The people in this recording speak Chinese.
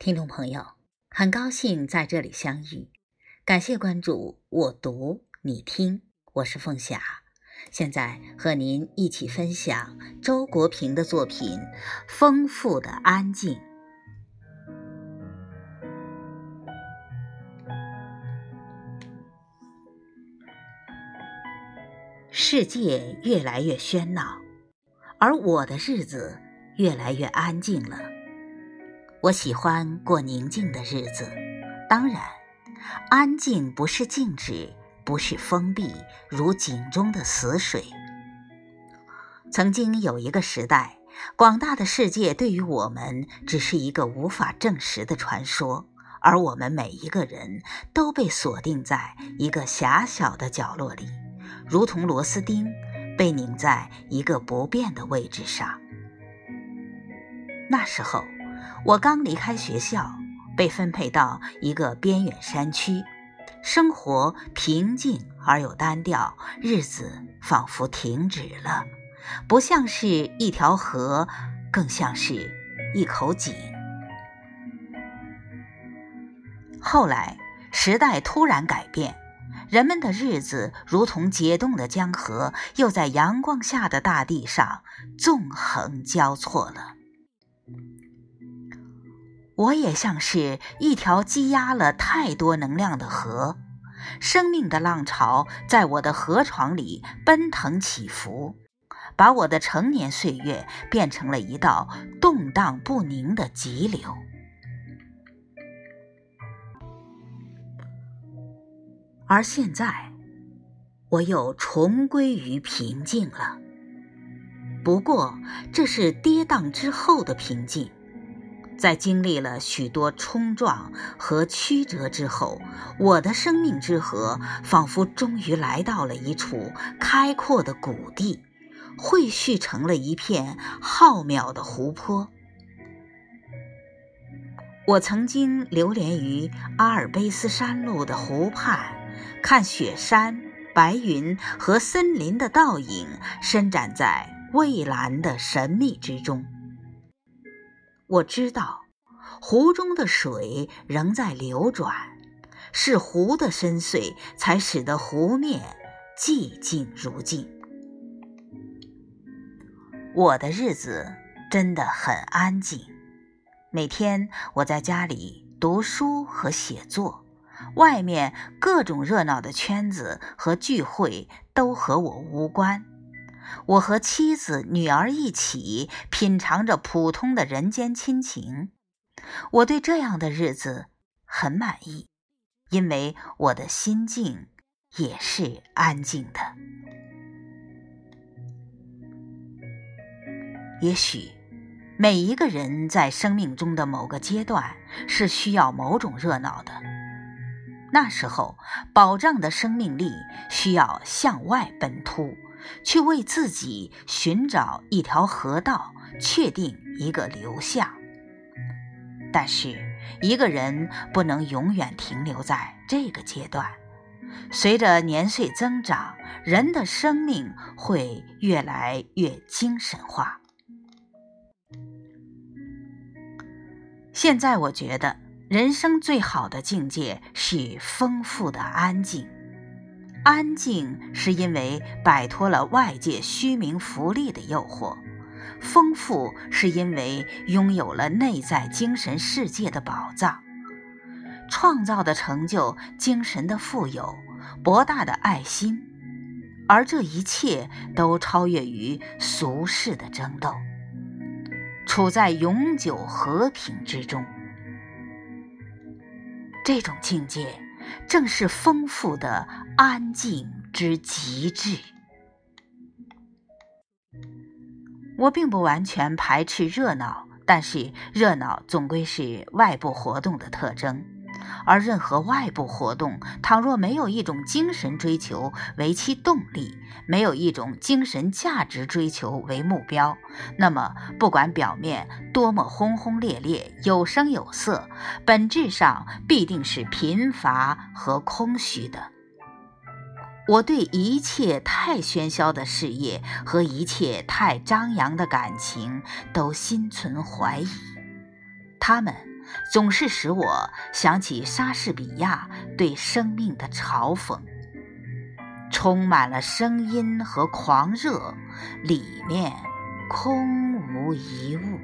听众朋友，很高兴在这里相遇，感谢关注我读你听，我是凤霞，现在和您一起分享周国平的作品《丰富的安静》。世界越来越喧闹，而我的日子越来越安静了。我喜欢过宁静的日子，当然，安静不是静止，不是封闭，如井中的死水。曾经有一个时代，广大的世界对于我们只是一个无法证实的传说，而我们每一个人都被锁定在一个狭小的角落里，如同螺丝钉被拧在一个不变的位置上。那时候。我刚离开学校，被分配到一个边远山区，生活平静而又单调，日子仿佛停止了，不像是一条河，更像是一口井。后来时代突然改变，人们的日子如同解冻的江河，又在阳光下的大地上纵横交错了。我也像是一条积压了太多能量的河，生命的浪潮在我的河床里奔腾起伏，把我的成年岁月变成了一道动荡不宁的急流。而现在，我又重归于平静了。不过，这是跌宕之后的平静。在经历了许多冲撞和曲折之后，我的生命之河仿佛终于来到了一处开阔的谷地，汇聚成了一片浩渺的湖泊。我曾经流连于阿尔卑斯山路的湖畔，看雪山、白云和森林的倒影伸展在蔚蓝的神秘之中。我知道，湖中的水仍在流转，是湖的深邃才使得湖面寂静如镜。我的日子真的很安静，每天我在家里读书和写作，外面各种热闹的圈子和聚会都和我无关。我和妻子、女儿一起品尝着普通的人间亲情，我对这样的日子很满意，因为我的心境也是安静的。也许每一个人在生命中的某个阶段是需要某种热闹的，那时候保障的生命力需要向外奔突。去为自己寻找一条河道，确定一个流向。但是，一个人不能永远停留在这个阶段。随着年岁增长，人的生命会越来越精神化。现在，我觉得人生最好的境界是丰富的安静。安静是因为摆脱了外界虚名浮利的诱惑，丰富是因为拥有了内在精神世界的宝藏，创造的成就、精神的富有、博大的爱心，而这一切都超越于俗世的争斗，处在永久和平之中。这种境界。正是丰富的安静之极致。我并不完全排斥热闹，但是热闹总归是外部活动的特征。而任何外部活动，倘若没有一种精神追求为其动力，没有一种精神价值追求为目标，那么不管表面多么轰轰烈烈、有声有色，本质上必定是贫乏和空虚的。我对一切太喧嚣的事业和一切太张扬的感情都心存怀疑，他们。总是使我想起莎士比亚对生命的嘲讽：充满了声音和狂热，里面空无一物。